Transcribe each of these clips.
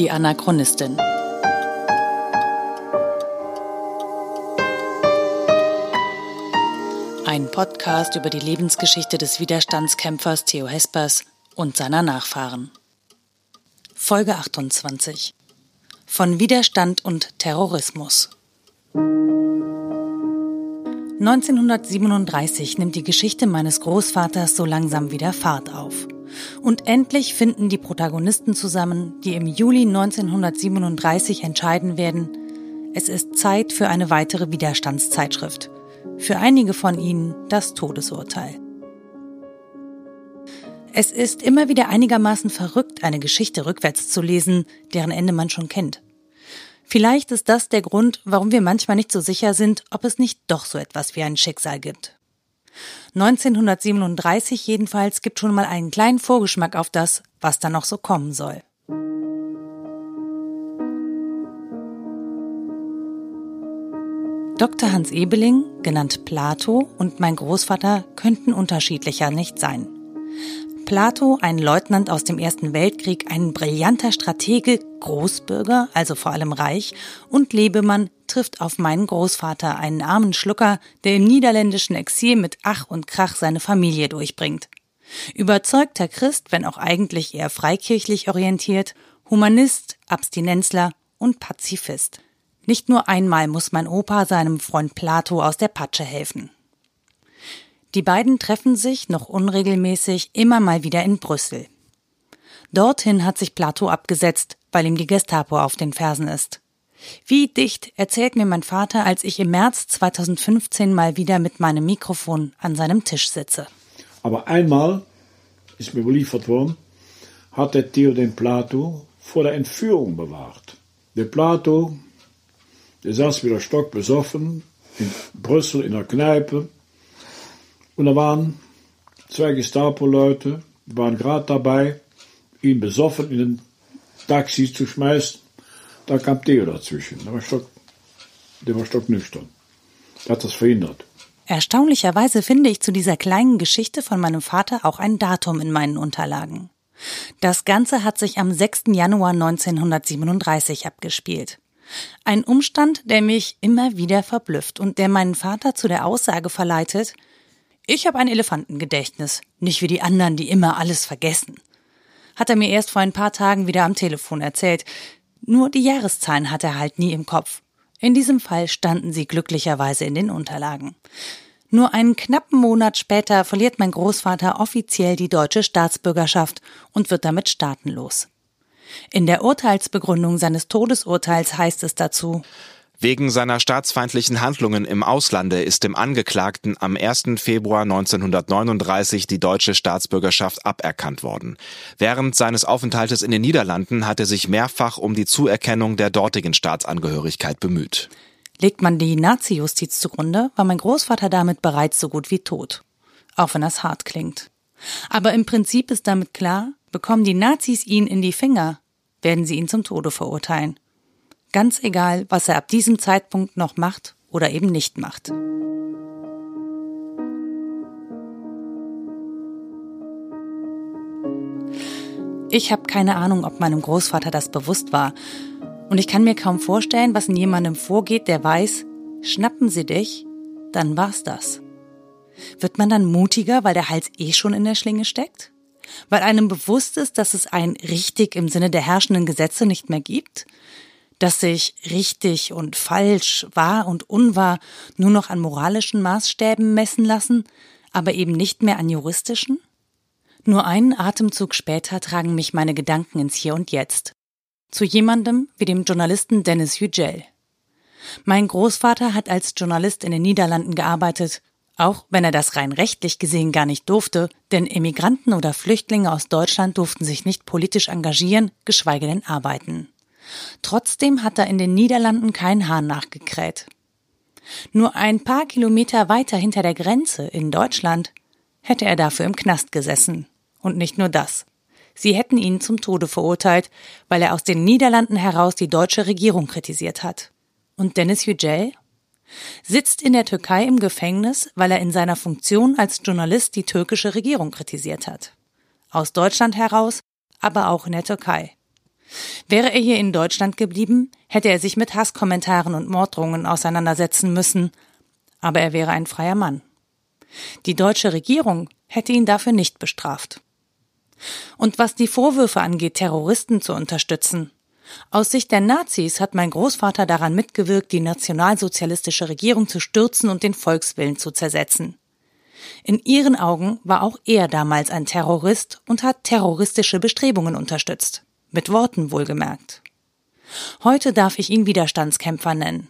Die Anachronistin. Ein Podcast über die Lebensgeschichte des Widerstandskämpfers Theo Hespers und seiner Nachfahren. Folge 28. Von Widerstand und Terrorismus. 1937 nimmt die Geschichte meines Großvaters so langsam wieder Fahrt auf. Und endlich finden die Protagonisten zusammen, die im Juli 1937 entscheiden werden, es ist Zeit für eine weitere Widerstandszeitschrift. Für einige von ihnen das Todesurteil. Es ist immer wieder einigermaßen verrückt, eine Geschichte rückwärts zu lesen, deren Ende man schon kennt. Vielleicht ist das der Grund, warum wir manchmal nicht so sicher sind, ob es nicht doch so etwas wie ein Schicksal gibt. 1937 jedenfalls gibt schon mal einen kleinen Vorgeschmack auf das, was da noch so kommen soll. Dr. Hans Ebeling, genannt Plato, und mein Großvater könnten unterschiedlicher nicht sein. Plato, ein Leutnant aus dem Ersten Weltkrieg, ein brillanter Stratege, Großbürger, also vor allem reich, und Lebemann trifft auf meinen Großvater, einen armen Schlucker, der im niederländischen Exil mit Ach und Krach seine Familie durchbringt. Überzeugter Christ, wenn auch eigentlich eher freikirchlich orientiert, Humanist, Abstinenzler und Pazifist. Nicht nur einmal muss mein Opa seinem Freund Plato aus der Patsche helfen. Die beiden treffen sich noch unregelmäßig immer mal wieder in Brüssel. Dorthin hat sich Plato abgesetzt, weil ihm die Gestapo auf den Fersen ist. Wie dicht erzählt mir mein Vater, als ich im März 2015 mal wieder mit meinem Mikrofon an seinem Tisch sitze. Aber einmal ist mir überliefert worden, hat der Theo den Plato vor der Entführung bewahrt. Der Plato, der saß wieder stockbesoffen in Brüssel in der Kneipe und da waren zwei Gestapo-Leute, waren gerade dabei, ihn besoffen in den Taxi zu schmeißen. Da kam Theo dazwischen. Der war, stock, der war stocknüchtern. Der hat das verhindert. Erstaunlicherweise finde ich zu dieser kleinen Geschichte von meinem Vater auch ein Datum in meinen Unterlagen. Das Ganze hat sich am 6. Januar 1937 abgespielt. Ein Umstand, der mich immer wieder verblüfft und der meinen Vater zu der Aussage verleitet, ich habe ein Elefantengedächtnis, nicht wie die anderen, die immer alles vergessen. Hat er mir erst vor ein paar Tagen wieder am Telefon erzählt. Nur die Jahreszahlen hat er halt nie im Kopf. In diesem Fall standen sie glücklicherweise in den Unterlagen. Nur einen knappen Monat später verliert mein Großvater offiziell die deutsche Staatsbürgerschaft und wird damit staatenlos. In der Urteilsbegründung seines Todesurteils heißt es dazu Wegen seiner staatsfeindlichen Handlungen im Auslande ist dem Angeklagten am 1. Februar 1939 die deutsche Staatsbürgerschaft aberkannt worden. Während seines Aufenthaltes in den Niederlanden hat er sich mehrfach um die Zuerkennung der dortigen Staatsangehörigkeit bemüht. Legt man die Nazi-Justiz zugrunde, war mein Großvater damit bereits so gut wie tot. Auch wenn das hart klingt. Aber im Prinzip ist damit klar, bekommen die Nazis ihn in die Finger, werden sie ihn zum Tode verurteilen. Ganz egal, was er ab diesem Zeitpunkt noch macht oder eben nicht macht. Ich habe keine Ahnung, ob meinem Großvater das bewusst war. Und ich kann mir kaum vorstellen, was in jemandem vorgeht, der weiß, schnappen sie dich, dann war's das. Wird man dann mutiger, weil der Hals eh schon in der Schlinge steckt? Weil einem bewusst ist, dass es ein richtig im Sinne der herrschenden Gesetze nicht mehr gibt? Dass sich richtig und falsch, wahr und unwahr nur noch an moralischen Maßstäben messen lassen, aber eben nicht mehr an juristischen? Nur einen Atemzug später tragen mich meine Gedanken ins Hier und Jetzt. Zu jemandem wie dem Journalisten Dennis Yücel. Mein Großvater hat als Journalist in den Niederlanden gearbeitet, auch wenn er das rein rechtlich gesehen gar nicht durfte, denn Immigranten oder Flüchtlinge aus Deutschland durften sich nicht politisch engagieren, geschweige denn arbeiten. Trotzdem hat er in den Niederlanden kein Hahn nachgekräht. Nur ein paar Kilometer weiter hinter der Grenze in Deutschland hätte er dafür im Knast gesessen. Und nicht nur das. Sie hätten ihn zum Tode verurteilt, weil er aus den Niederlanden heraus die deutsche Regierung kritisiert hat. Und Dennis Yücel sitzt in der Türkei im Gefängnis, weil er in seiner Funktion als Journalist die türkische Regierung kritisiert hat. Aus Deutschland heraus, aber auch in der Türkei. Wäre er hier in Deutschland geblieben, hätte er sich mit Hasskommentaren und Morddrohungen auseinandersetzen müssen, aber er wäre ein freier Mann. Die deutsche Regierung hätte ihn dafür nicht bestraft. Und was die Vorwürfe angeht, Terroristen zu unterstützen. Aus Sicht der Nazis hat mein Großvater daran mitgewirkt, die nationalsozialistische Regierung zu stürzen und den Volkswillen zu zersetzen. In ihren Augen war auch er damals ein Terrorist und hat terroristische Bestrebungen unterstützt. Mit Worten wohlgemerkt. Heute darf ich ihn Widerstandskämpfer nennen.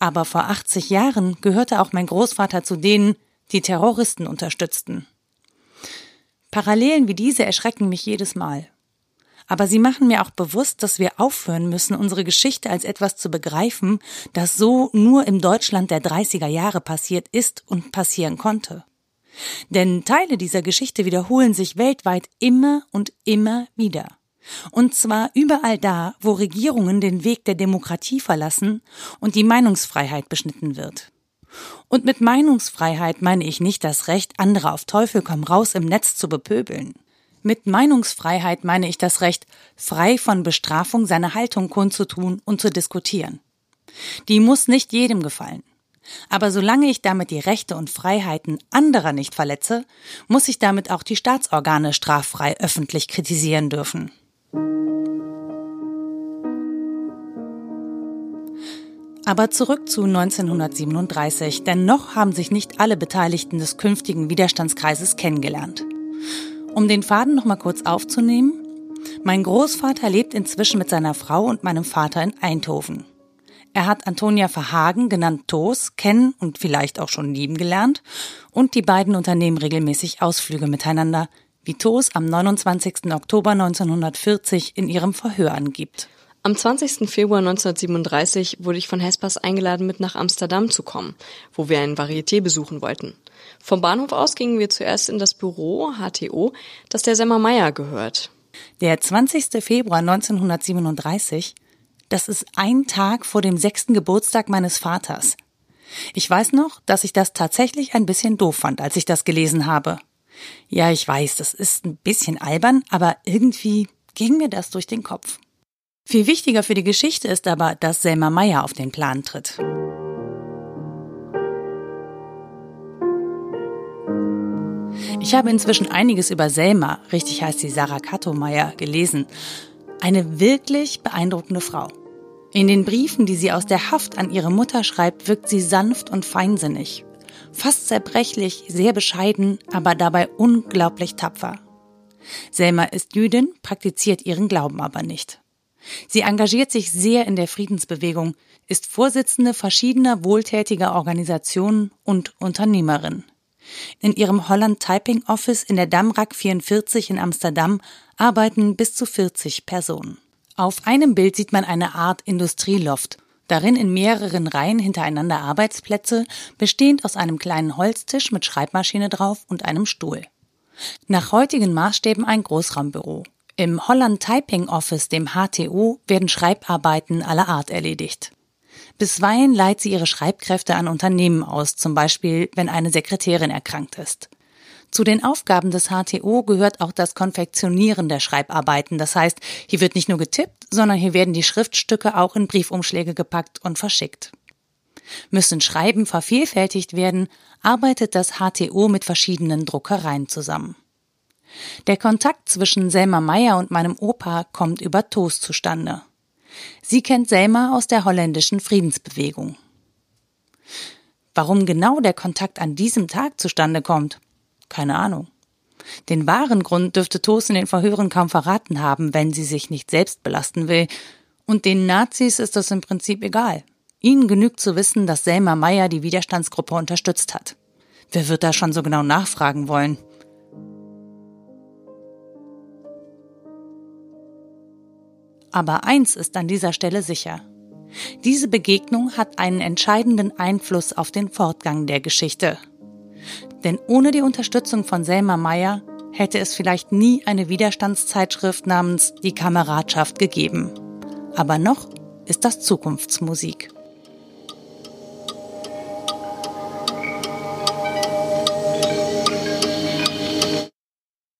Aber vor 80 Jahren gehörte auch mein Großvater zu denen, die Terroristen unterstützten. Parallelen wie diese erschrecken mich jedes Mal. Aber sie machen mir auch bewusst, dass wir aufhören müssen, unsere Geschichte als etwas zu begreifen, das so nur im Deutschland der 30er Jahre passiert ist und passieren konnte. Denn Teile dieser Geschichte wiederholen sich weltweit immer und immer wieder. Und zwar überall da, wo Regierungen den Weg der Demokratie verlassen und die Meinungsfreiheit beschnitten wird. Und mit Meinungsfreiheit meine ich nicht das Recht, andere auf Teufel komm raus im Netz zu bepöbeln. Mit Meinungsfreiheit meine ich das Recht, frei von Bestrafung seine Haltung kundzutun und zu diskutieren. Die muss nicht jedem gefallen. Aber solange ich damit die Rechte und Freiheiten anderer nicht verletze, muss ich damit auch die Staatsorgane straffrei öffentlich kritisieren dürfen. Aber zurück zu 1937, denn noch haben sich nicht alle Beteiligten des künftigen Widerstandskreises kennengelernt. Um den Faden noch mal kurz aufzunehmen, mein Großvater lebt inzwischen mit seiner Frau und meinem Vater in Eindhoven. Er hat Antonia Verhagen, genannt Toos, kennen und vielleicht auch schon lieben gelernt und die beiden unternehmen regelmäßig Ausflüge miteinander, wie Toos am 29. Oktober 1940 in ihrem Verhör angibt. Am 20. Februar 1937 wurde ich von Hespers eingeladen, mit nach Amsterdam zu kommen, wo wir ein Varieté besuchen wollten. Vom Bahnhof aus gingen wir zuerst in das Büro HTO, das der Semmer Meier gehört. Der 20. Februar 1937, das ist ein Tag vor dem sechsten Geburtstag meines Vaters. Ich weiß noch, dass ich das tatsächlich ein bisschen doof fand, als ich das gelesen habe. Ja, ich weiß, das ist ein bisschen albern, aber irgendwie ging mir das durch den Kopf. Viel wichtiger für die Geschichte ist aber, dass Selma Meyer auf den Plan tritt. Ich habe inzwischen einiges über Selma, richtig heißt sie Sarah Kattomeyer, gelesen. Eine wirklich beeindruckende Frau. In den Briefen, die sie aus der Haft an ihre Mutter schreibt, wirkt sie sanft und feinsinnig. Fast zerbrechlich, sehr bescheiden, aber dabei unglaublich tapfer. Selma ist Jüdin, praktiziert ihren Glauben aber nicht. Sie engagiert sich sehr in der Friedensbewegung, ist Vorsitzende verschiedener wohltätiger Organisationen und Unternehmerin. In ihrem Holland Typing Office in der Damrak 44 in Amsterdam arbeiten bis zu 40 Personen. Auf einem Bild sieht man eine Art Industrieloft, darin in mehreren Reihen hintereinander Arbeitsplätze, bestehend aus einem kleinen Holztisch mit Schreibmaschine drauf und einem Stuhl. Nach heutigen Maßstäben ein Großraumbüro. Im Holland Typing Office, dem HTO, werden Schreibarbeiten aller Art erledigt. Bisweilen leiht sie ihre Schreibkräfte an Unternehmen aus, zum Beispiel wenn eine Sekretärin erkrankt ist. Zu den Aufgaben des HTO gehört auch das Konfektionieren der Schreibarbeiten. Das heißt, hier wird nicht nur getippt, sondern hier werden die Schriftstücke auch in Briefumschläge gepackt und verschickt. Müssen Schreiben vervielfältigt werden, arbeitet das HTO mit verschiedenen Druckereien zusammen. Der Kontakt zwischen Selma Meyer und meinem Opa kommt über Toast zustande. Sie kennt Selma aus der holländischen Friedensbewegung. Warum genau der Kontakt an diesem Tag zustande kommt? Keine Ahnung. Den wahren Grund dürfte Toos in den Verhören kaum verraten haben, wenn sie sich nicht selbst belasten will. Und den Nazis ist das im Prinzip egal. Ihnen genügt zu wissen, dass Selma Meyer die Widerstandsgruppe unterstützt hat. Wer wird da schon so genau nachfragen wollen? Aber eins ist an dieser Stelle sicher. Diese Begegnung hat einen entscheidenden Einfluss auf den Fortgang der Geschichte. Denn ohne die Unterstützung von Selma Meyer hätte es vielleicht nie eine Widerstandszeitschrift namens Die Kameradschaft gegeben. Aber noch ist das Zukunftsmusik.